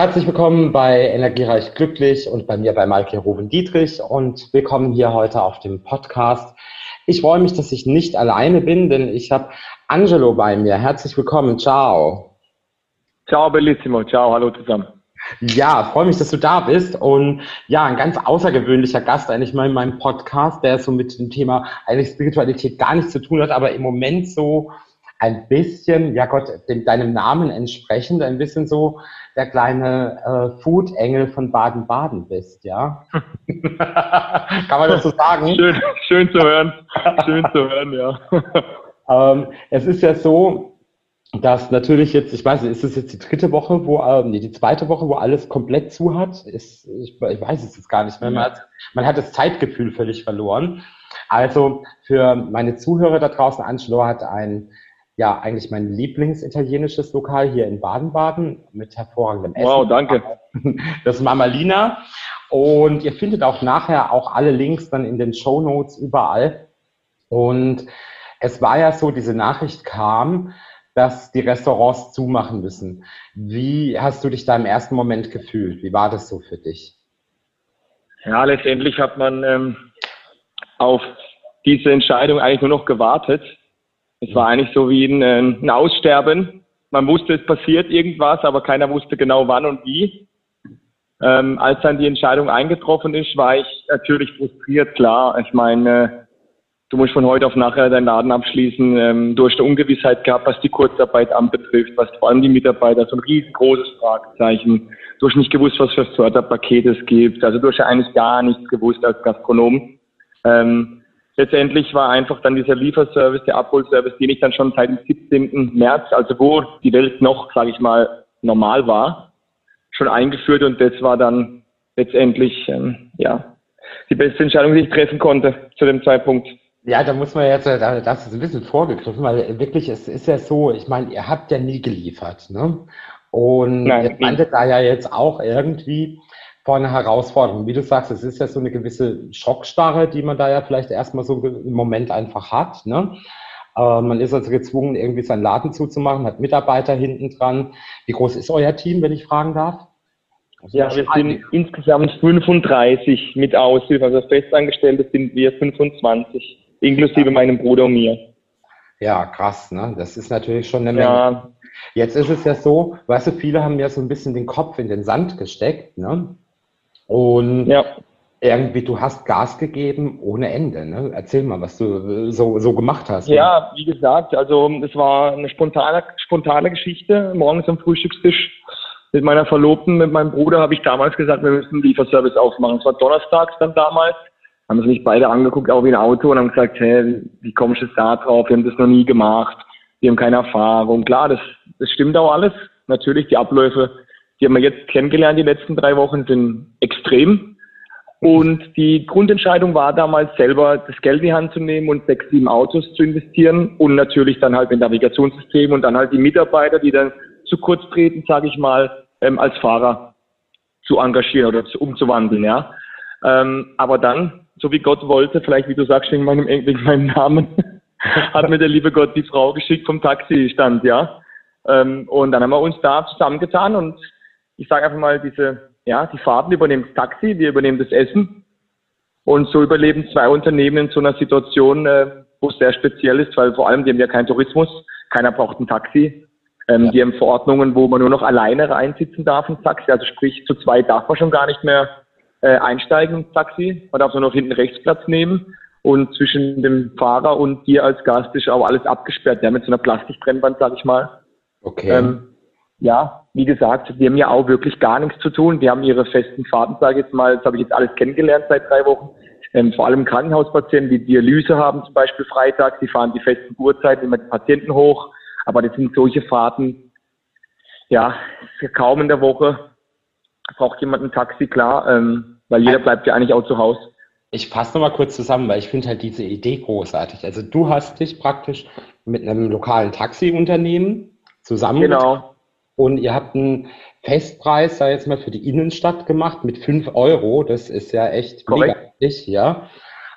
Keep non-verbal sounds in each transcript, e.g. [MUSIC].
Herzlich willkommen bei Energiereich Glücklich und bei mir bei Maike Ruben Dietrich und willkommen hier heute auf dem Podcast. Ich freue mich, dass ich nicht alleine bin, denn ich habe Angelo bei mir. Herzlich willkommen. Ciao. Ciao, Bellissimo. Ciao, hallo zusammen. Ja, freue mich, dass du da bist. Und ja, ein ganz außergewöhnlicher Gast eigentlich mal in meinem Podcast, der so mit dem Thema eigentlich Spiritualität gar nichts zu tun hat, aber im Moment so ein bisschen, ja Gott, dem, deinem Namen entsprechend, ein bisschen so der kleine äh, Food-Engel von Baden-Baden bist, ja? [LAUGHS] Kann man das so sagen? [LAUGHS] Schön, schön zu hören. Schön zu hören, ja. [LAUGHS] ähm, es ist ja so, dass natürlich jetzt, ich weiß nicht, ist es jetzt die dritte Woche, wo, ähm, nee, die zweite Woche, wo alles komplett zu hat? Ist, ich, ich weiß es jetzt gar nicht mehr. Man hat, man hat das Zeitgefühl völlig verloren. Also für meine Zuhörer da draußen, Angelo hat ein ja eigentlich mein Lieblingsitalienisches Lokal hier in Baden-Baden mit hervorragendem Essen. Wow, danke. [LAUGHS] Das ist Mama Lina. Und ihr findet auch nachher auch alle Links dann in den Show Notes überall. Und es war ja so, diese Nachricht kam, dass die Restaurants zumachen müssen. Wie hast du dich da im ersten Moment gefühlt? Wie war das so für dich? Ja, letztendlich hat man ähm, auf diese Entscheidung eigentlich nur noch gewartet. Es war eigentlich so wie ein, äh, ein Aussterben. Man wusste, es passiert irgendwas, aber keiner wusste genau wann und wie. Ähm, als dann die Entscheidung eingetroffen ist, war ich natürlich frustriert, klar. Ich meine, du musst von heute auf nachher deinen Laden abschließen. Ähm, du hast eine Ungewissheit gehabt, was die Kurzarbeit anbetrifft, was vor allem die Mitarbeiter, so ein riesengroßes Fragezeichen. Du hast nicht gewusst, was für Förderpakete es gibt. Also du hast ja eigentlich gar nichts gewusst als Gastronom. Ähm, letztendlich war einfach dann dieser Lieferservice, der Abholservice, den ich dann schon seit dem 17. März, also wo die Welt noch, sage ich mal, normal war, schon eingeführt und das war dann letztendlich ähm, ja die beste Entscheidung, die ich treffen konnte zu dem Zeitpunkt. Ja, da muss man jetzt, äh, da, das ist ein bisschen vorgegriffen, weil wirklich, es ist ja so, ich meine, ihr habt ja nie geliefert, ne? Und Nein, ihr fandet da ja jetzt auch irgendwie, vor einer Herausforderung. Wie du sagst, es ist ja so eine gewisse Schockstarre, die man da ja vielleicht erstmal so im Moment einfach hat. Ne? Äh, man ist also gezwungen, irgendwie seinen Laden zuzumachen, hat Mitarbeiter hinten dran. Wie groß ist euer Team, wenn ich fragen darf? Also ja, wir sind insgesamt 35 mit Aushilfe. Also Festangestellte sind wir 25, inklusive ja. meinem Bruder und mir. Ja, krass, ne? Das ist natürlich schon eine Menge. Ja. Jetzt ist es ja so, weißt du, viele haben ja so ein bisschen den Kopf in den Sand gesteckt, ne? Und ja. irgendwie, du hast Gas gegeben ohne Ende. Ne? Erzähl mal, was du so, so gemacht hast. Ja, wie gesagt, also es war eine spontane, spontane Geschichte. Morgens am Frühstückstisch mit meiner Verlobten, mit meinem Bruder habe ich damals gesagt, wir müssen einen Lieferservice aufmachen. Es war donnerstags dann damals. Haben uns nicht beide angeguckt, auch wie ein Auto und haben gesagt, hey, wie kommst du da drauf? Wir haben das noch nie gemacht. Wir haben keine Erfahrung. Klar, das, das stimmt auch alles. Natürlich, die Abläufe die haben wir jetzt kennengelernt, die letzten drei Wochen sind extrem. Und die Grundentscheidung war damals selber, das Geld in die Hand zu nehmen und sechs, sieben Autos zu investieren und natürlich dann halt ein Navigationssystem und dann halt die Mitarbeiter, die dann zu kurz treten, sage ich mal, ähm, als Fahrer zu engagieren oder zu, umzuwandeln, ja. Ähm, aber dann, so wie Gott wollte, vielleicht wie du sagst, wegen meinem, wegen meinem Namen, [LAUGHS] hat mir der liebe Gott die Frau geschickt vom Taxistand, ja. Ähm, und dann haben wir uns da zusammengetan und ich sage einfach mal, diese, ja, die Fahrten übernehmen das Taxi, wir übernehmen das Essen. Und so überleben zwei Unternehmen in so einer Situation, äh, wo es sehr speziell ist, weil vor allem, die haben ja keinen Tourismus, keiner braucht ein Taxi. Ähm, ja. Die haben Verordnungen, wo man nur noch alleine reinsitzen darf ins Taxi. Also sprich, zu zwei darf man schon gar nicht mehr äh, einsteigen ins Taxi. Man darf nur noch hinten rechts Platz nehmen. Und zwischen dem Fahrer und dir als Gast ist auch alles abgesperrt. Ja, mit so einer Plastikbrennwand, sag ich mal. Okay. Ähm, ja, wie gesagt, die haben ja auch wirklich gar nichts zu tun. Die haben ihre festen Fahrten, sage ich jetzt mal, das habe ich jetzt alles kennengelernt seit drei Wochen. Ähm, vor allem Krankenhauspatienten, die Dialyse haben, zum Beispiel Freitag, die fahren die festen Uhrzeiten immer die Patienten hoch. Aber das sind solche Fahrten, ja, kaum in der Woche braucht jemand ein Taxi, klar, ähm, weil jeder bleibt ja eigentlich auch zu Hause. Ich fasse nochmal kurz zusammen, weil ich finde halt diese Idee großartig. Also du hast dich praktisch mit einem lokalen Taxiunternehmen zusammen genau. Und ihr habt einen Festpreis, sei jetzt mal für die Innenstadt gemacht mit 5 Euro. Das ist ja echt mega ja.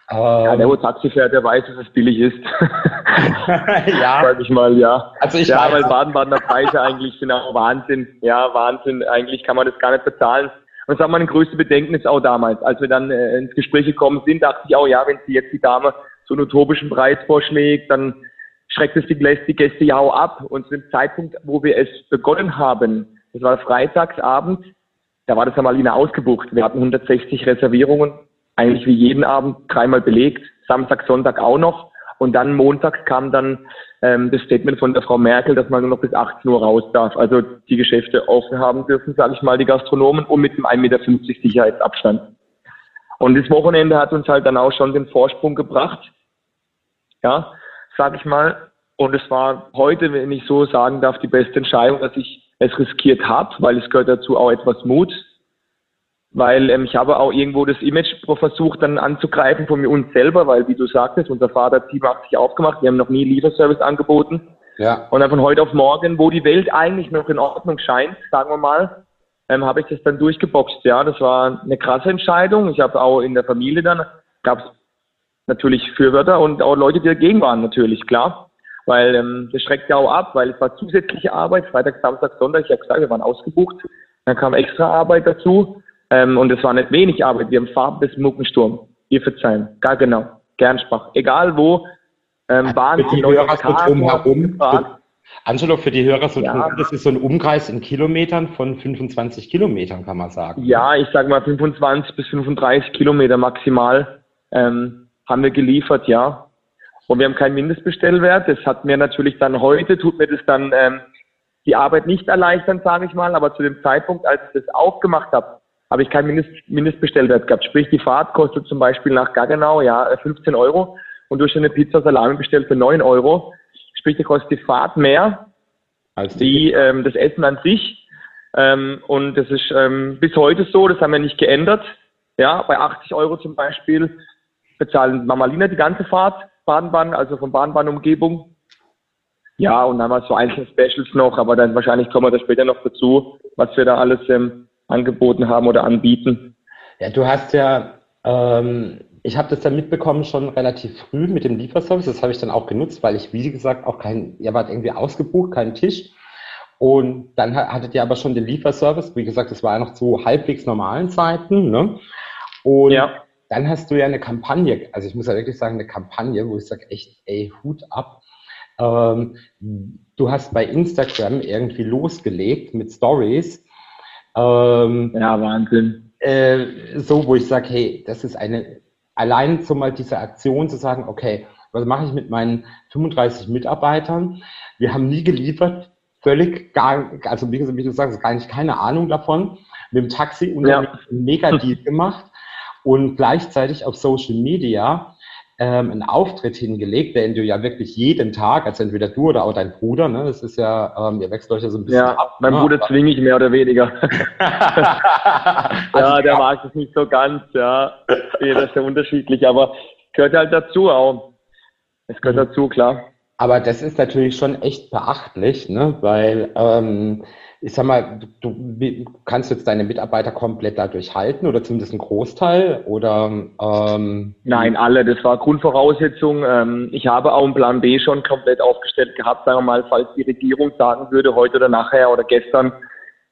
Ähm, ja, der, wo Taxi fährt, der weiß, dass es billig ist. [LAUGHS] [LAUGHS] ja. Sag ich mal, ja. Also ich ja, weiß. weil Baden-Badener Preise eigentlich sind auch Wahnsinn. Ja, Wahnsinn. Eigentlich kann man das gar nicht bezahlen. Und das war mein größtes Bedenken auch damals. Als wir dann äh, ins Gespräch gekommen sind, dachte ich auch, ja, wenn sie jetzt die Dame so einen utopischen Preis vorschlägt, dann schreckt es die, Gäste ja auch ab. Und zu dem Zeitpunkt, wo wir es begonnen haben, das war freitagsabend, da war das Amalina ausgebucht. Wir hatten 160 Reservierungen, eigentlich wie jeden Abend dreimal belegt, Samstag, Sonntag auch noch. Und dann montags kam dann ähm, das Statement von der Frau Merkel, dass man nur noch bis 18 Uhr raus darf. Also die Geschäfte offen haben dürfen, sage ich mal, die Gastronomen und mit einem 1,50 Meter Sicherheitsabstand. Und das Wochenende hat uns halt dann auch schon den Vorsprung gebracht. Ja, sage ich mal. Und es war heute, wenn ich so sagen darf, die beste Entscheidung, dass ich es riskiert habe, weil es gehört dazu auch etwas Mut. Weil ähm, ich habe auch irgendwo das Image versucht dann anzugreifen von mir uns selber, weil wie du sagtest, unser Vater hat 87 aufgemacht, wir haben noch nie Lieferservice angeboten. Ja. Und dann von heute auf morgen, wo die Welt eigentlich noch in Ordnung scheint, sagen wir mal, ähm, habe ich das dann durchgeboxt. Ja, das war eine krasse Entscheidung. Ich habe auch in der Familie dann, gab es natürlich Fürwörter und auch Leute, die dagegen waren, natürlich, klar weil ähm, das schreckt ja auch ab, weil es war zusätzliche Arbeit, Freitag, Samstag, Sonntag, ich habe gesagt, wir waren ausgebucht, dann kam extra Arbeit dazu ähm, und es war nicht wenig Arbeit, wir haben Farben bis Muckensturm, ihr verzeihen, gar genau, Gernsbach, egal wo, ähm, waren die, die Hörer so drumherum. Angelo, für die Hörer so ja. das ist so ein Umkreis in Kilometern von 25 Kilometern, kann man sagen. Ja, ich sage mal 25 bis 35 Kilometer maximal ähm, haben wir geliefert, ja. Und wir haben keinen Mindestbestellwert. Das hat mir natürlich dann heute, tut mir das dann ähm, die Arbeit nicht erleichtern, sage ich mal. Aber zu dem Zeitpunkt, als ich das aufgemacht habe, habe ich keinen Mindest, Mindestbestellwert gehabt. Sprich, die Fahrt kostet zum Beispiel nach Gaggenau ja 15 Euro und durch eine Pizza Salami bestellt für 9 Euro. Sprich, da kostet die Fahrt mehr als die, ähm, das Essen an sich. Ähm, und das ist ähm, bis heute so, das haben wir nicht geändert. Ja, bei 80 Euro zum Beispiel bezahlen Mamalina die ganze Fahrt Bahnbahn, also von Bahnbahnumgebung. Ja, und dann haben wir so einzelne Specials noch, aber dann wahrscheinlich kommen wir da später noch dazu, was wir da alles ähm, angeboten haben oder anbieten. Ja, du hast ja, ähm, ich habe das dann mitbekommen schon relativ früh mit dem Lieferservice. Das habe ich dann auch genutzt, weil ich, wie gesagt, auch kein, ihr wart irgendwie ausgebucht, keinen Tisch. Und dann hattet ihr aber schon den Lieferservice. Wie gesagt, das war ja noch zu halbwegs normalen Zeiten. Ne? Und ja. Dann hast du ja eine Kampagne, also ich muss ja wirklich sagen, eine Kampagne, wo ich sage, echt, ey, Hut ab. Ähm, du hast bei Instagram irgendwie losgelegt mit Stories. Ähm, ja, Wahnsinn. Äh, so, wo ich sage, hey, das ist eine, allein so mal diese Aktion zu sagen, okay, was mache ich mit meinen 35 Mitarbeitern? Wir haben nie geliefert, völlig gar, also wie, wie du sagst, gar nicht keine Ahnung davon. Mit dem Taxi und ja. mega Deal [LAUGHS] gemacht und gleichzeitig auf Social Media ähm, einen Auftritt hingelegt, den du ja wirklich jeden Tag, also entweder du oder auch dein Bruder, ne, das ist ja, ähm, ihr wechselt euch ja so ein bisschen ja, ab. Mein ne? Bruder zwinge ich mehr oder weniger. [LAUGHS] also ja, der mag es nicht so ganz, ja. Jeder ist ja unterschiedlich, aber gehört halt dazu auch. Es gehört mhm. dazu, klar. Aber das ist natürlich schon echt beachtlich, ne? weil ähm, ich sag mal, du, kannst jetzt deine Mitarbeiter komplett dadurch halten oder zumindest einen Großteil oder ähm, Nein, alle, das war Grundvoraussetzung. Ähm, ich habe auch einen Plan B schon komplett aufgestellt gehabt, sagen wir mal, falls die Regierung sagen würde, heute oder nachher oder gestern,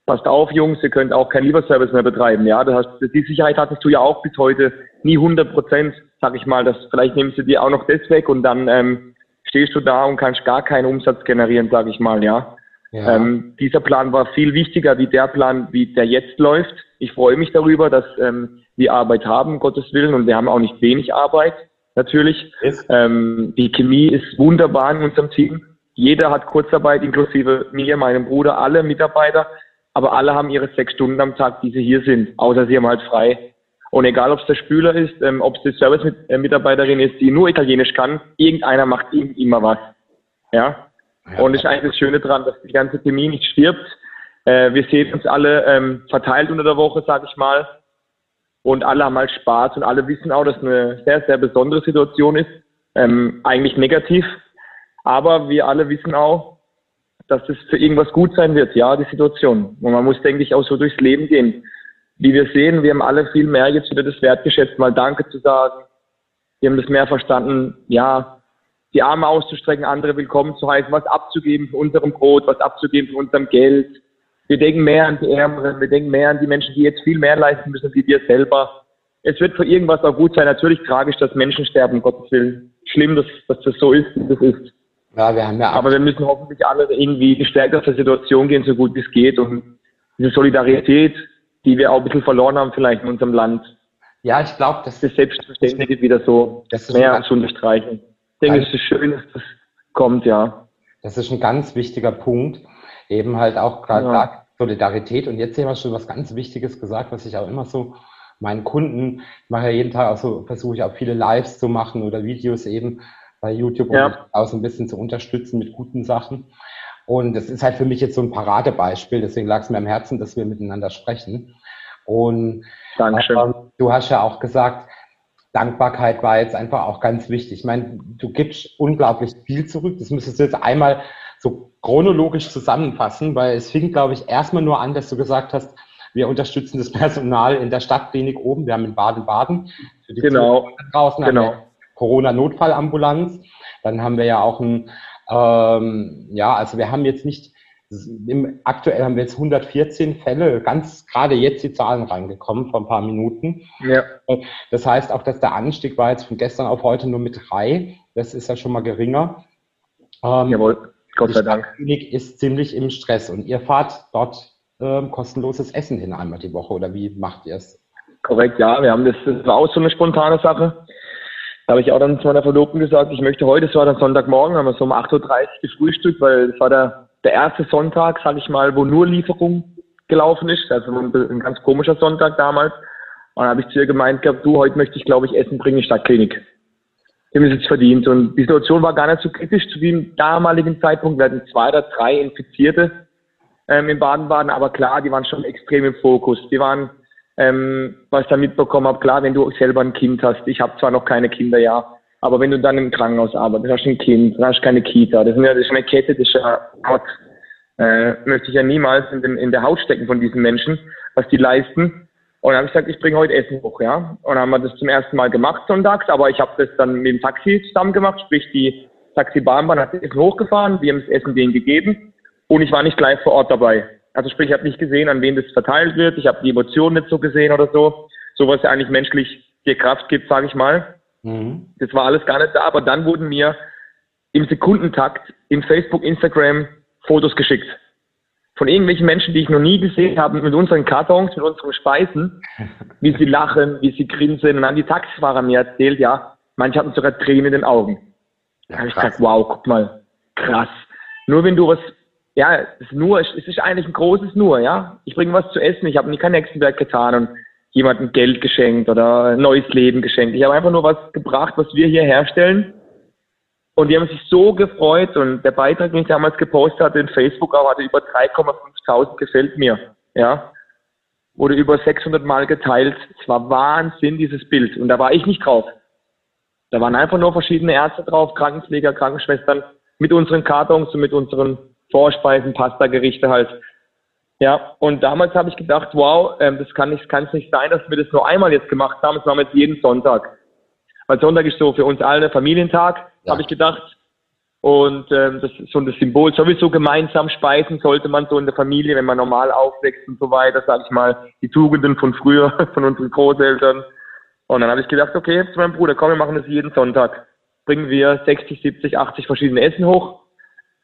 passt auf, Jungs, ihr könnt auch keinen Lieferservice mehr betreiben. Ja, du hast, die Sicherheit hattest du ja auch bis heute nie 100 Prozent, sag ich mal. Das, vielleicht nehmen sie dir auch noch das weg und dann ähm, stehst du da und kannst gar keinen Umsatz generieren, sag ich mal, ja. Ja. Ähm, dieser Plan war viel wichtiger wie der Plan, wie der jetzt läuft. Ich freue mich darüber, dass ähm, wir Arbeit haben, Gottes Willen, und wir haben auch nicht wenig Arbeit, natürlich. Ähm, die Chemie ist wunderbar in unserem Team. Jeder hat Kurzarbeit, inklusive mir, meinem Bruder, alle Mitarbeiter, aber alle haben ihre sechs Stunden am Tag, die sie hier sind, außer sie haben halt frei. Und egal, ob es der Spüler ist, ähm, ob es die Service-Mitarbeiterin ist, die nur Italienisch kann, irgendeiner macht immer was. Ja, ja. Und das ist eigentlich das Schöne daran, dass die ganze Chemie nicht stirbt. Äh, wir sehen uns alle ähm, verteilt unter der Woche, sag ich mal. Und alle haben halt Spaß und alle wissen auch, dass es eine sehr, sehr besondere Situation ist. Ähm, eigentlich negativ. Aber wir alle wissen auch, dass es für irgendwas gut sein wird, ja, die Situation. Und man muss, denke ich, auch so durchs Leben gehen. Wie wir sehen, wir haben alle viel mehr jetzt wieder das wertgeschätzt, mal Danke zu sagen, Die haben das mehr verstanden, ja, die Arme auszustrecken, andere willkommen zu heißen, was abzugeben von unserem Brot, was abzugeben von unserem Geld. Wir denken mehr an die Ärmeren, wir denken mehr an die Menschen, die jetzt viel mehr leisten müssen, wie wir selber. Es wird für irgendwas auch gut sein. Natürlich tragisch, dass Menschen sterben, um Gottes Willen. Schlimm, dass, dass das so ist, wie das ist. Ja, wir haben ja Aber wir müssen hoffentlich alle irgendwie gestärkt aus der Situation gehen, so gut wie es geht. Und diese Solidarität, die wir auch ein bisschen verloren haben, vielleicht in unserem Land. Ja, ich glaube, das ist selbstverständlich wieder so das mehr zu unterstreichen. Ich denke, es ist schön, dass das kommt, ja. Das ist ein ganz wichtiger Punkt. Eben halt auch gerade ja. Solidarität. Und jetzt haben wir schon was ganz Wichtiges gesagt, was ich auch immer so meinen Kunden, ich mache ja jeden Tag auch so, versuche ich auch viele Lives zu machen oder Videos eben bei YouTube, ja. um auch so ein bisschen zu unterstützen mit guten Sachen. Und das ist halt für mich jetzt so ein Paradebeispiel, deswegen lag es mir am Herzen, dass wir miteinander sprechen. Und. Ähm, du hast ja auch gesagt, Dankbarkeit war jetzt einfach auch ganz wichtig. Ich meine, du gibst unglaublich viel zurück. Das müsstest du jetzt einmal so chronologisch zusammenfassen, weil es fing, glaube ich, erstmal nur an, dass du gesagt hast, wir unterstützen das [LAUGHS] Personal in der Stadtklinik oben. Wir haben in Baden-Baden für die genau. draußen genau. Corona-Notfallambulanz. Dann haben wir ja auch ein, ähm, ja, also wir haben jetzt nicht, im, aktuell haben wir jetzt 114 Fälle, ganz gerade jetzt die Zahlen reingekommen vor ein paar Minuten. Ja. Das heißt auch, dass der Anstieg war jetzt von gestern auf heute nur mit drei. Das ist ja schon mal geringer. Ähm, Jawohl, Gott sei Dank. Die Klinik ist ziemlich im Stress und ihr fahrt dort ähm, kostenloses Essen hin einmal die Woche oder wie macht ihr es? Korrekt, ja. Wir haben das, das war auch so eine spontane Sache. Habe ich auch dann zu meiner Verlobten gesagt, ich möchte heute, es war dann Sonntagmorgen, haben wir so um 8.30 Uhr gefrühstückt, weil es war der, der erste Sonntag, sage ich mal, wo nur Lieferung gelaufen ist. Also ein, ein ganz komischer Sonntag damals. Und dann habe ich zu ihr gemeint gehabt, du, heute möchte ich, glaube ich, Essen bringen Stadtklinik. Die haben es jetzt verdient. Und die Situation war gar nicht so kritisch zu dem damaligen Zeitpunkt. Wir hatten zwei oder drei Infizierte ähm, in Baden-Baden, aber klar, die waren schon extrem im Fokus. Die waren, ähm, was ich da mitbekommen habe, klar, wenn du selber ein Kind hast, ich habe zwar noch keine Kinder, ja, aber wenn du dann im Krankenhaus arbeitest, hast du ein Kind, dann hast du keine Kita, das ist, eine Kette, das ist ja Gott, äh, möchte ich ja niemals in, dem, in der Haut stecken von diesen Menschen, was die leisten. Und dann habe ich gesagt, ich bringe heute Essen hoch, ja. Und dann haben wir das zum ersten Mal gemacht sonntags, aber ich habe das dann mit dem Taxi zusammen gemacht, sprich die Taxibahnbahn hat das Essen hochgefahren, wir haben das Essen denen gegeben und ich war nicht live vor Ort dabei. Also sprich, ich habe nicht gesehen, an wen das verteilt wird. Ich habe die Emotionen nicht so gesehen oder so. So was ja eigentlich menschlich dir Kraft gibt, sage ich mal. Mhm. Das war alles gar nicht da. Aber dann wurden mir im Sekundentakt in Facebook, Instagram Fotos geschickt. Von irgendwelchen Menschen, die ich noch nie gesehen habe, mit unseren Kartons, mit unseren Speisen, [LAUGHS] wie sie lachen, wie sie grinsen. Und dann die Taxifahrer mir erzählt, ja, manche hatten sogar Tränen in den Augen. Da habe ich gesagt, wow, guck mal, krass. Nur wenn du was ja, es ist nur, es ist eigentlich ein großes Nur, ja. Ich bringe was zu essen, ich habe nie kein Hexenwerk getan und jemandem Geld geschenkt oder ein neues Leben geschenkt. Ich habe einfach nur was gebracht, was wir hier herstellen. Und die haben sich so gefreut und der Beitrag, den ich damals gepostet hatte in Facebook, auch hatte über 3,5.000 gefällt mir, ja. Wurde über 600 Mal geteilt. Es war Wahnsinn, dieses Bild. Und da war ich nicht drauf. Da waren einfach nur verschiedene Ärzte drauf, Krankenpfleger, Krankenschwestern mit unseren Kartons und mit unseren Vorspeisen, Pasta-Gerichte halt. Ja, und damals habe ich gedacht, wow, ähm, das kann nicht, kann es nicht sein, dass wir das nur einmal jetzt gemacht haben. Das machen wir jetzt jeden Sonntag. Weil Sonntag ist so für uns alle Familientag, ja. habe ich gedacht. Und ähm, das ist so das Symbol. Sowieso gemeinsam speisen sollte man so in der Familie, wenn man normal aufwächst und so weiter, sage ich mal, die Tugenden von früher, [LAUGHS] von unseren Großeltern. Und dann habe ich gedacht, okay, zu meinem Bruder, komm, wir machen das jeden Sonntag. Bringen wir 60, 70, 80 verschiedene Essen hoch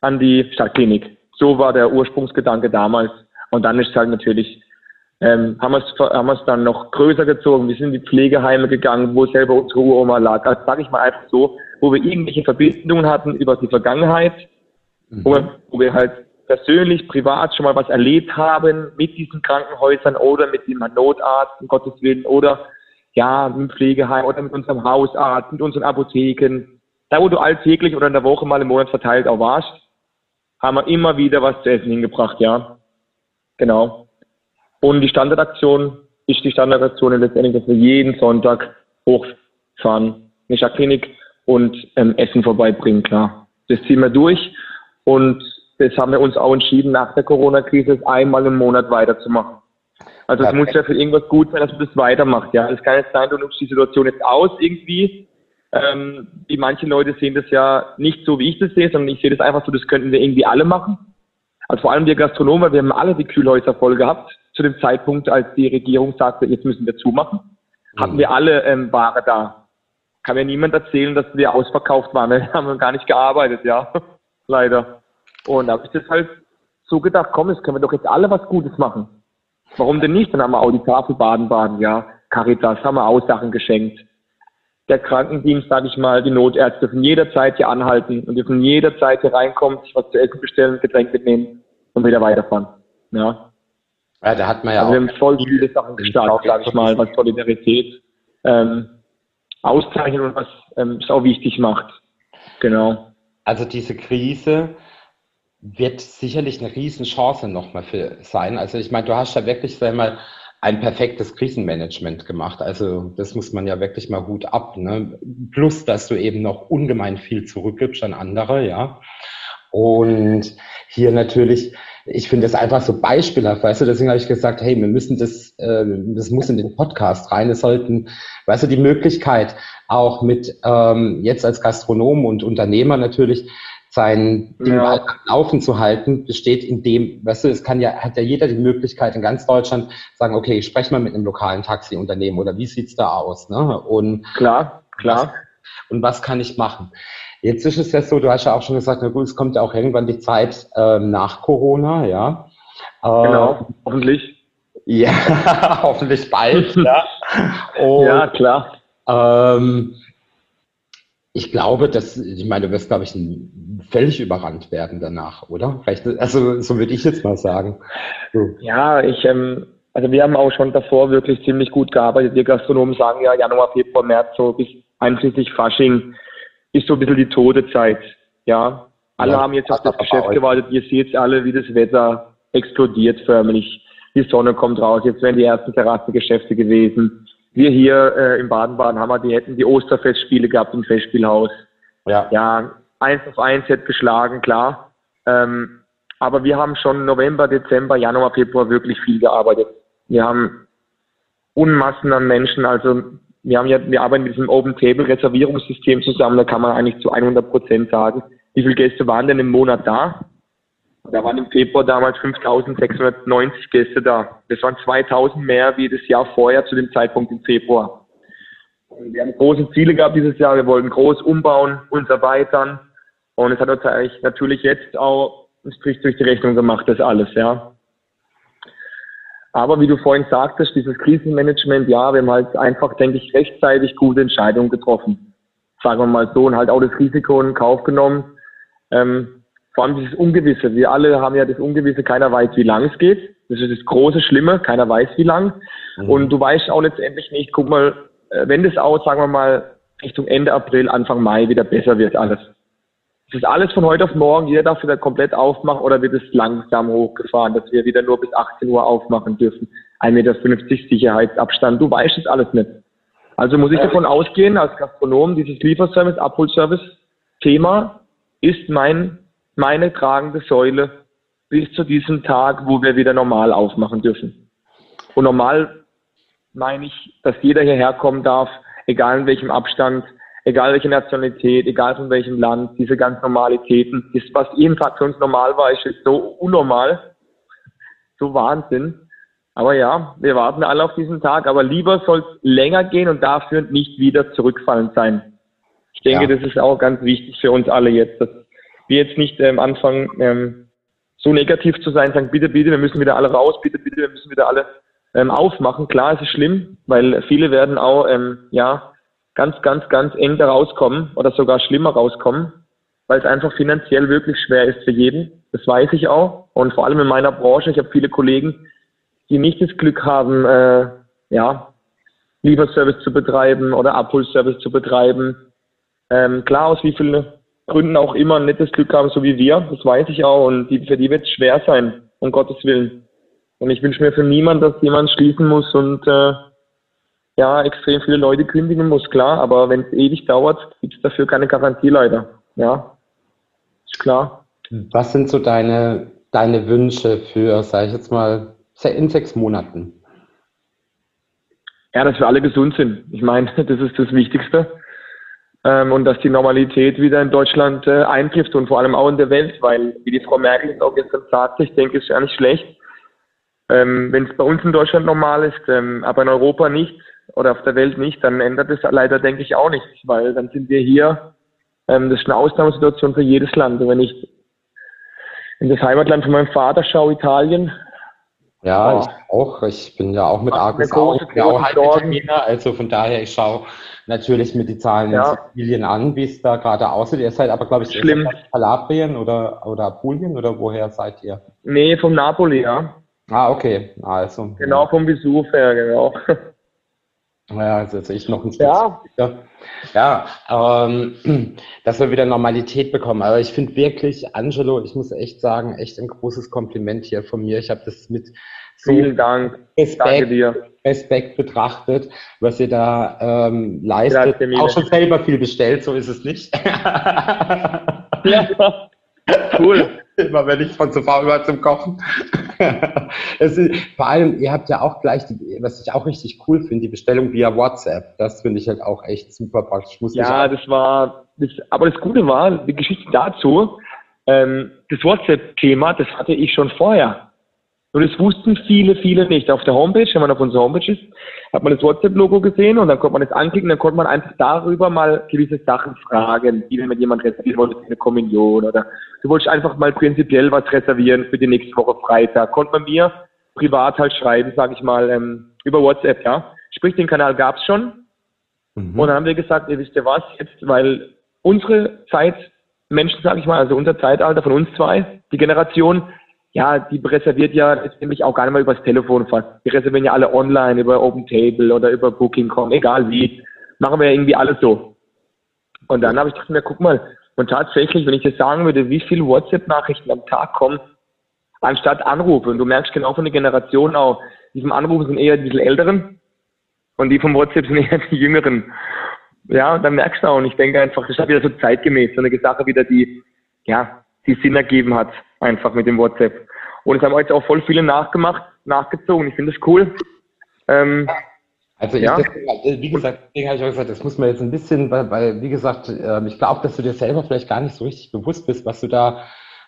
an die Stadtklinik. So war der Ursprungsgedanke damals. Und dann ist es halt natürlich, ähm, haben wir es haben wir's dann noch größer gezogen. Wir sind in die Pflegeheime gegangen, wo selber unsere Uroma lag. Also sage ich mal einfach so, wo wir irgendwelche Verbindungen hatten über die Vergangenheit, mhm. wo, wir, wo wir halt persönlich, privat schon mal was erlebt haben mit diesen Krankenhäusern oder mit dem Notarzt, um Gottes Willen, oder ja, mit dem Pflegeheim oder mit unserem Hausarzt, mit unseren Apotheken. Da, wo du alltäglich oder in der Woche mal im Monat verteilt auch warst, haben wir immer wieder was zu essen hingebracht, ja. Genau. Und die Standardaktion ist die Standardaktion letztendlich, dass wir jeden Sonntag hochfahren in die Stadtklinik und ähm, Essen vorbeibringen, klar. Das ziehen wir durch und das haben wir uns auch entschieden, nach der Corona-Krise einmal im Monat weiterzumachen. Also es muss ja für irgendwas gut sein, dass man das weitermacht. Ja, es kann jetzt sein, du nimmst die Situation jetzt aus irgendwie Ähm, die manche Leute sehen das ja nicht so, wie ich das sehe, sondern ich sehe das einfach so, das könnten wir irgendwie alle machen. Also vor allem wir Gastronomen, wir haben alle die Kühlhäuser voll gehabt. Zu dem Zeitpunkt, als die Regierung sagte, jetzt müssen wir zumachen, mhm. hatten wir alle ähm, Ware da. Kann mir niemand erzählen, dass wir ausverkauft waren. [LAUGHS] Wir haben gar nicht gearbeitet, ja. [LAUGHS] Leider. Und da habe ich das halt so gedacht, komm, jetzt können wir doch jetzt alle was Gutes machen. Warum denn nicht? Dann haben wir auch die Tafel Baden-Baden, ja. Caritas haben wir auch Sachen geschenkt. Der Krankendienst, sage ich mal, die Notärzte dürfen jederzeit hier anhalten und dürfen jederzeit hier reinkommen, sich was zu essen bestellen, Getränk mitnehmen und wieder weiterfahren. Ja. Ja, da hat man ja also auch. Wir haben voll viele Sachen gestartet, sage ich mal, was Solidarität ähm, auszeichnet und was ähm, es auch wichtig macht. Genau. Also diese Krise wird sicherlich eine Riesenchance nochmal für sein. Also ich meine, du hast ja wirklich, sag mal, ein perfektes Krisenmanagement gemacht. Also das muss man ja wirklich mal gut ab. Ne? Plus, dass du eben noch ungemein viel zurückgibst an andere, ja. Und hier natürlich, ich finde das einfach so beispielhaft, weißt du, deswegen habe ich gesagt, hey, wir müssen das, äh, das muss in den Podcast rein. Es sollten, weißt du, die Möglichkeit auch mit ähm, jetzt als Gastronom und Unternehmer natürlich sein Ding ja. halt laufen zu halten, besteht in dem, weißt du, es kann ja, hat ja jeder die Möglichkeit in ganz Deutschland sagen, okay, ich spreche mal mit einem lokalen Taxiunternehmen oder wie sieht's da aus, ne? Und klar, klar. Was, und was kann ich machen? Jetzt ist es ja so, du hast ja auch schon gesagt, na gut, es kommt ja auch irgendwann die Zeit ähm, nach Corona, ja. Genau, hoffentlich. Ja, [LAUGHS] hoffentlich bald, ja. [LAUGHS] Und, ja, klar. Ähm, ich glaube, dass, ich meine, du wirst, glaube ich, völlig überrannt werden danach, oder? Vielleicht, also so würde ich jetzt mal sagen. So. Ja, ich, ähm, also wir haben auch schon davor wirklich ziemlich gut gearbeitet. Wir Gastronomen sagen ja Januar, Februar, März, so bis einschließlich Fasching ist so ein bisschen die tote Zeit. Ja, alle ja, haben jetzt auf das Geschäft gewartet. Ihr seht alle, wie das Wetter explodiert förmlich. Die Sonne kommt raus. Jetzt wären die ersten Terrassengeschäfte gewesen. Wir hier äh, im Baden-Baden haben wir, die hätten die Osterfestspiele gehabt im Festspielhaus. Ja. Ja, eins auf eins hätte geschlagen, klar. Ähm, aber wir haben schon November, Dezember, Januar, Februar wirklich viel gearbeitet. Wir haben Unmassen an Menschen, also wir haben ja, wir arbeiten mit diesem Open Table Reservierungssystem zusammen, da kann man eigentlich zu 100 Prozent sagen, wie viele Gäste waren denn im Monat da? Da waren im Februar damals 5.690 Gäste da. Das waren 2.000 mehr wie das Jahr vorher zu dem Zeitpunkt im Februar. Und wir haben große Ziele gehabt dieses Jahr. Wir wollten groß umbauen, uns erweitern. Und es hat uns eigentlich natürlich jetzt auch einen Strich durch die Rechnung gemacht, das alles, ja. Aber wie du vorhin sagtest, dieses Krisenmanagement, ja, wir haben halt einfach, denke ich, rechtzeitig gute Entscheidungen getroffen. Sagen wir mal so, und halt auch das Risiko in Kauf genommen. Ähm, vor allem dieses Ungewisse. Wir alle haben ja das Ungewisse, keiner weiß, wie lang es geht. Das ist das große Schlimme, keiner weiß, wie lang. Mhm. Und du weißt auch letztendlich nicht, guck mal, äh, wenn das auch, sagen wir mal, Richtung Ende April, Anfang Mai wieder besser wird alles. Es ist alles von heute auf morgen, jeder darf wieder komplett aufmachen oder wird es langsam hochgefahren, dass wir wieder nur bis 18 Uhr aufmachen dürfen. 1,50 Meter Sicherheitsabstand, du weißt es alles nicht. Also muss ich davon ausgehen, als Gastronom, dieses Lieferservice, Abholservice Thema ist mein meine tragende Säule bis zu diesem Tag, wo wir wieder normal aufmachen dürfen. Und normal meine ich, dass jeder hierher kommen darf, egal in welchem Abstand, egal welche Nationalität, egal von welchem Land, diese ganz Normalitäten, das, was Tag für uns normal war, ist jetzt so unnormal, so Wahnsinn. Aber ja, wir warten alle auf diesen Tag, aber lieber soll es länger gehen und dafür nicht wieder zurückfallen sein. Ich denke, ja. das ist auch ganz wichtig für uns alle jetzt, dass wir jetzt nicht ähm, anfangen, ähm, so negativ zu sein, sagen, bitte, bitte, wir müssen wieder alle raus, bitte, bitte, wir müssen wieder alle ähm, aufmachen. Klar, es ist schlimm, weil viele werden auch, ähm, ja, ganz, ganz, ganz eng da rauskommen oder sogar schlimmer rauskommen, weil es einfach finanziell wirklich schwer ist für jeden. Das weiß ich auch. Und vor allem in meiner Branche, ich habe viele Kollegen, die nicht das Glück haben, äh, ja, Lieferservice zu betreiben oder Abholservice zu betreiben. Ähm, klar, aus wie vielen Gründen auch immer ein nettes Glück haben, so wie wir. Das weiß ich auch. Und die, für die wird es schwer sein, um Gottes Willen. Und ich wünsche mir für niemanden, dass jemand schließen muss und äh, ja, extrem viele Leute kündigen muss, klar. Aber wenn es ewig dauert, gibt es dafür keine Garantie leider. Ja, ist klar. Was sind so deine, deine Wünsche für, sage ich jetzt mal, in sechs Monaten? Ja, dass wir alle gesund sind. Ich meine, [LAUGHS] das ist das Wichtigste. Ähm, und dass die Normalität wieder in Deutschland äh, eintrifft und vor allem auch in der Welt, weil, wie die Frau Merkel es auch gestern sagte, ich denke, es ist ja nicht schlecht, ähm, wenn es bei uns in Deutschland normal ist, ähm, aber in Europa nicht oder auf der Welt nicht, dann ändert es leider, denke ich, auch nichts, weil dann sind wir hier, ähm, das ist eine Ausnahmesituation für jedes Land. Und wenn ich in das Heimatland von meinem Vater schaue, Italien, ja, oh. ich auch. Ich bin ja auch mit Argus auch, ja auch Italiener. Also von daher, ich schaue natürlich mit die Zahlen ja. in Sizilien an, wie es da gerade aussieht. Ihr seid aber, glaube ich, Schlimm. Kalabrien oder, oder Apulien oder woher seid ihr? Nee, vom Napoli, ja. Ah, okay. Also. Genau, vom Vesuv her, genau. Ja, also ist ich noch ein. Ja, ja ähm, [CLEARS THROAT] dass wir wieder Normalität bekommen. Aber ich finde wirklich, Angelo, ich muss echt sagen, echt ein großes Kompliment hier von mir. Ich habe das mit so Vielen Dank. Respekt, Danke. Respekt betrachtet, was ihr da ähm, leistet. Auch schon selber viel bestellt, so ist es nicht. [LAUGHS] ja, cool. Immer wenn ich von zu faul war zum Kochen. [LAUGHS] ist, vor allem, ihr habt ja auch gleich, die, was ich auch richtig cool finde, die Bestellung via WhatsApp. Das finde ich halt auch echt super praktisch. Muss ja, das war, das, aber das Gute war, die Geschichte dazu, ähm, das WhatsApp-Thema, das hatte ich schon vorher. Nur das wussten viele, viele nicht. Auf der Homepage, wenn man auf unserer Homepage ist, hat man das WhatsApp-Logo gesehen und dann konnte man das anklicken, dann konnte man einfach darüber mal gewisse Sachen fragen, wie wenn jemand reservieren wollte, eine Kommunion oder du wolltest einfach mal prinzipiell was reservieren für die nächste Woche Freitag. Konnte man mir privat halt schreiben, sage ich mal, ähm, über WhatsApp, ja. Sprich, den Kanal gab's schon. Mhm. Und dann haben wir gesagt, ihr wisst ja was, jetzt, weil unsere Zeit, Menschen, sage ich mal, also unser Zeitalter von uns zwei, die Generation, ja, die reserviert ja letztendlich auch gar nicht mal übers Telefon fast. Die reservieren ja alle online über OpenTable oder über Booking.com, egal wie. Machen wir ja irgendwie alles so. Und dann habe ich gedacht mir, guck mal, und tatsächlich, wenn ich dir sagen würde, wie viele WhatsApp-Nachrichten am Tag kommen, anstatt Anrufe, und du merkst genau von der Generation auch, die vom Anrufen sind eher die Älteren und die vom WhatsApp sind [LAUGHS] eher die Jüngeren. Ja, und dann merkst du auch, und ich denke einfach, das ist wieder so zeitgemäß, so eine Sache wieder, die, ja, die Sinn ergeben hat, einfach mit dem WhatsApp. Und es haben jetzt auch voll viele nachgemacht, nachgezogen. Ich finde das cool. Ähm, also ich, ja. das, wie gesagt, deswegen habe ich auch gesagt, das muss man jetzt ein bisschen, weil, weil wie gesagt, ähm, ich glaube, dass du dir selber vielleicht gar nicht so richtig bewusst bist, was du da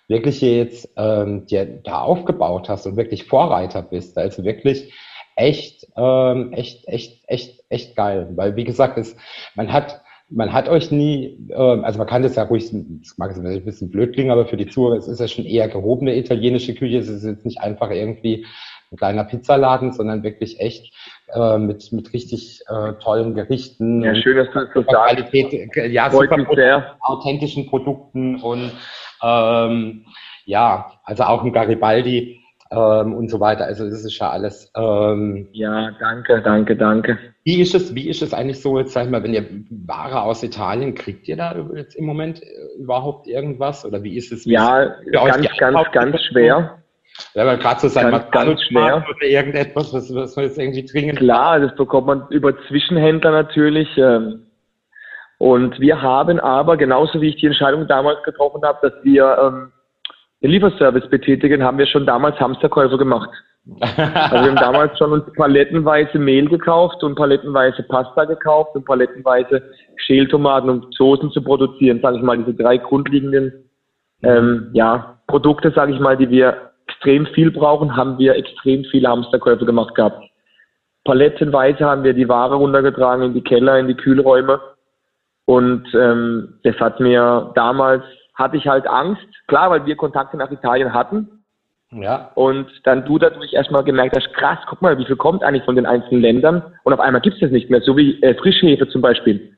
wirklich jetzt ähm, dir da aufgebaut hast und wirklich Vorreiter bist. Also wirklich echt, ähm, echt, echt, echt, echt geil. Weil wie gesagt, es, man hat man hat euch nie, äh, also man kann das ja ruhig, das mag jetzt ein bisschen blöd klingen, aber für die Zuhörer, es ist ja schon eher gehobene italienische Küche. Es ist jetzt nicht einfach irgendwie ein kleiner Pizzaladen, sondern wirklich echt äh, mit, mit richtig äh, tollen Gerichten. Ja, schön, dass du das so. Qualität, äh, ja, super Produkte, authentischen Produkten und ähm, ja, also auch ein Garibaldi ähm, und so weiter. Also das ist ja alles. Ähm, ja, danke, danke, danke. Wie ist es, wie ist es eigentlich so, jetzt sag ich mal, wenn ihr Ware aus Italien, kriegt ihr da jetzt im Moment äh, überhaupt irgendwas? Oder wie ist es? Ja, ganz, ganz, ganz schwer. Ja, weil gerade so sein ganz, ganz schwer. oder irgendetwas, was, was man jetzt irgendwie dringend. Klar, das bekommt man über Zwischenhändler natürlich. Ähm, und wir haben aber, genauso wie ich die Entscheidung damals getroffen habe, dass wir ähm, den Lieferservice betätigen, haben wir schon damals Hamsterkäufe gemacht. Also wir haben damals schon uns palettenweise Mehl gekauft und palettenweise Pasta gekauft und palettenweise Schältomaten, um Soßen zu produzieren, sage ich mal, diese drei grundlegenden ähm, ja, Produkte, sage ich mal, die wir extrem viel brauchen, haben wir extrem viele Hamsterkäufe gemacht gehabt. Palettenweise haben wir die Ware runtergetragen in die Keller, in die Kühlräume. Und ähm, das hat mir damals hatte ich halt Angst. Klar, weil wir Kontakte nach Italien hatten. Ja. Und dann du dadurch erstmal gemerkt hast, krass, guck mal, wie viel kommt eigentlich von den einzelnen Ländern und auf einmal gibt es das nicht mehr, so wie äh, Frischhefe zum Beispiel.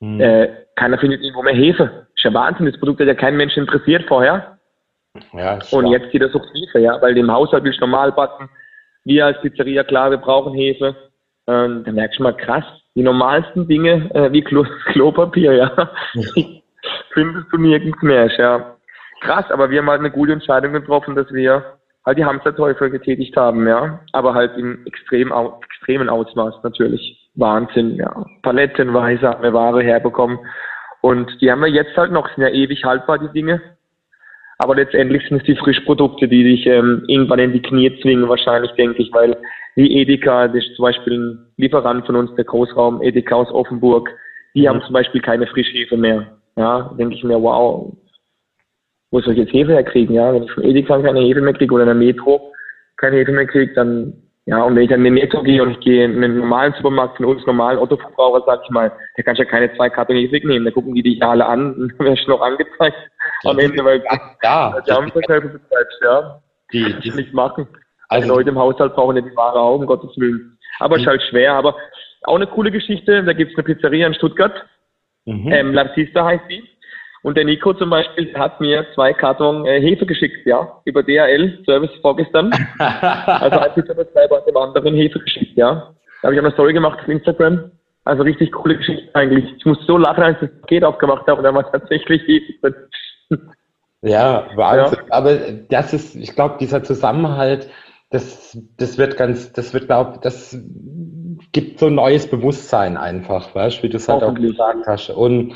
Hm. Äh, keiner findet irgendwo mehr Hefe. Ist ja Wahnsinn, das Produkt hat ja kein Mensch interessiert vorher. Ja, und jetzt geht das Hefe, ja, weil dem Haushalt will ich normal backen. Wir als Pizzeria, klar, wir brauchen Hefe. Ähm, da merkst du mal krass, die normalsten Dinge äh, wie Klo [LAUGHS] Klopapier, ja. [LAUGHS] findest du nirgends mehr. Ja. Krass, aber wir haben halt eine gute Entscheidung getroffen, dass wir halt die Hamsterteufel getätigt haben, ja. Aber halt im extrem, extremen Ausmaß natürlich. Wahnsinn, ja. Palettenweise haben wir Ware herbekommen. Und die haben wir jetzt halt noch, sind ja ewig haltbar, die Dinge. Aber letztendlich sind es die Frischprodukte, die dich ähm, irgendwann in die Knie zwingen, wahrscheinlich, denke ich, weil wie Edeka, das ist zum Beispiel ein Lieferant von uns, der Großraum Edeka aus Offenburg, die mhm. haben zum Beispiel keine Frischhefe mehr. Ja, denke ich mir, wow, wo soll ich jetzt Hefe herkriegen? Ja, wenn ich von Edeka keine Hefe mehr kriege oder in der Metro keine Hefe mehr kriege, dann, ja, und wenn ich dann in den Metro gehe und ich gehe in einen normalen Supermarkt von uns normalen Ottoverbraucher, sag ich mal, da kannst du ja keine zwei Karton Hefe nehmen, da gucken die dich alle an und [LAUGHS] dann wirst du noch angezeigt am Ende, weil ja, die Amtsverkäufe betreibst, ja. Die, die nicht machen. Also, Leute im Haushalt brauchen ja die Ware auch, um Gottes Willen. Aber es ist halt schwer, aber auch eine coole Geschichte, da gibt's eine Pizzeria in Stuttgart, mhm. ähm, Lapsista heißt die. Und der Nico zum Beispiel hat mir zwei Karton äh, Hefe geschickt, ja, über DHL Service vorgestern. [LAUGHS] also ein Pizzabetreiber hat dem anderen Hefe geschickt, ja. Da habe ich auch eine Story gemacht auf Instagram. Also richtig coole Geschichte eigentlich. Ich muss so lachen, als ich das Paket aufgemacht habe und da war tatsächlich Hefe. Ja, Wahnsinn. Ja. Aber das ist, ich glaube, dieser Zusammenhalt, das, das wird ganz, das wird, glaube das gibt so ein neues Bewusstsein einfach, weißt wie du es halt auch gesagt hast. Und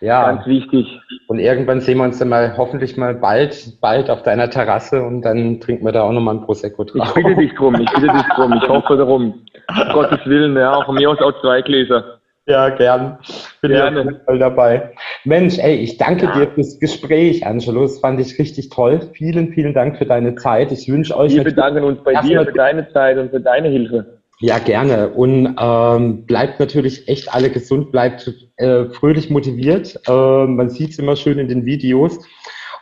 ja. Ganz wichtig. Und irgendwann sehen wir uns dann mal hoffentlich mal bald, bald auf deiner Terrasse und dann trinken wir da auch nochmal ein Prosecco drauf. Ich bitte dich drum, ich bitte dich drum, ich hoffe darum. Um [LAUGHS] Gottes Willen, ja, auch von mir aus auch zwei Gläser. Ja, gern. Bin Gerne. voll dabei. Mensch, ey, ich danke ja. dir fürs Gespräch, Angelo. Das fand ich richtig toll. Vielen, vielen Dank für deine Zeit. Ich wünsche euch. Wir bedanken uns bei dir für deine Zeit und für deine Hilfe. Ja, gerne. Und ähm, bleibt natürlich echt alle gesund, bleibt äh, fröhlich motiviert. Äh, man sieht es immer schön in den Videos.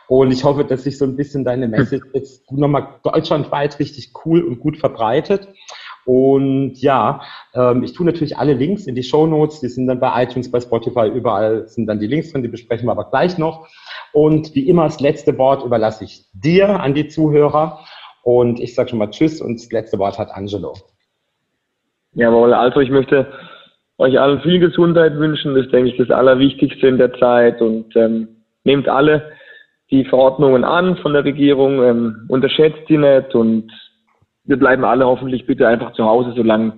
Und ich hoffe, dass sich so ein bisschen deine Message [LAUGHS] jetzt nochmal deutschlandweit richtig cool und gut verbreitet. Und ja, ähm, ich tue natürlich alle Links in die Show Notes. Die sind dann bei iTunes, bei Spotify, überall sind dann die Links drin. Die besprechen wir aber gleich noch. Und wie immer, das letzte Wort überlasse ich dir an die Zuhörer. Und ich sage schon mal Tschüss und das letzte Wort hat Angelo. Jawohl, also ich möchte euch allen viel Gesundheit wünschen. Das ist, denke ich, das Allerwichtigste in der Zeit. Und ähm, nehmt alle die Verordnungen an von der Regierung, ähm, unterschätzt die nicht und wir bleiben alle hoffentlich bitte einfach zu Hause, solange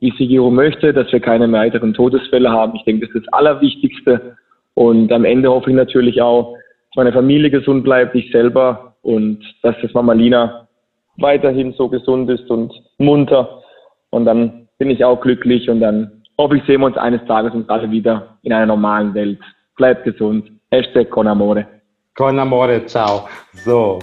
die Regierung möchte, dass wir keine weiteren Todesfälle haben. Ich denke, das ist das Allerwichtigste. Und am Ende hoffe ich natürlich auch, dass meine Familie gesund bleibt, ich selber und dass das Mama Lina weiterhin so gesund ist und munter. Und dann bin ich auch glücklich und dann hoffe ich, sehen wir uns eines Tages und alle wieder in einer normalen Welt. Bleibt gesund. Hashtag Con Amore. Con Amore, ciao. So.